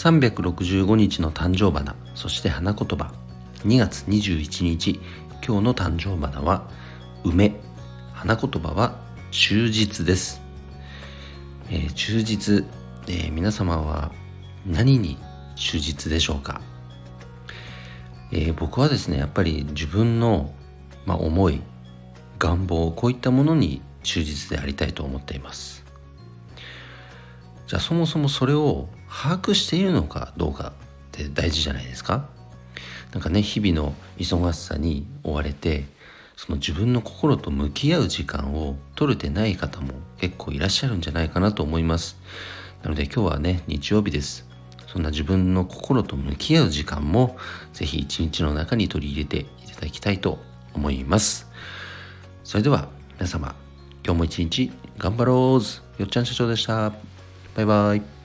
365日の誕生花そして花言葉。2月21日今日の誕生花は梅。花言葉は忠実です、えー、忠実、えー、皆様は何に忠実でしょうか、えー、僕はですねやっぱり自分の、まあ、思い願望こういったものに忠実でありたいと思っています。じゃあそもそもそれを把握しているのかどうかって大事じゃないですか。なんかね日々の忙しさに追われてその自分の心と向き合う時間を取れてない方も結構いらっしゃるんじゃないかなと思います。なので今日はね日曜日です。そんな自分の心と向き合う時間もぜひ一日の中に取り入れていただきたいと思います。それでは皆様今日も一日頑張ろう。よっちゃん社長でした。バイバイ。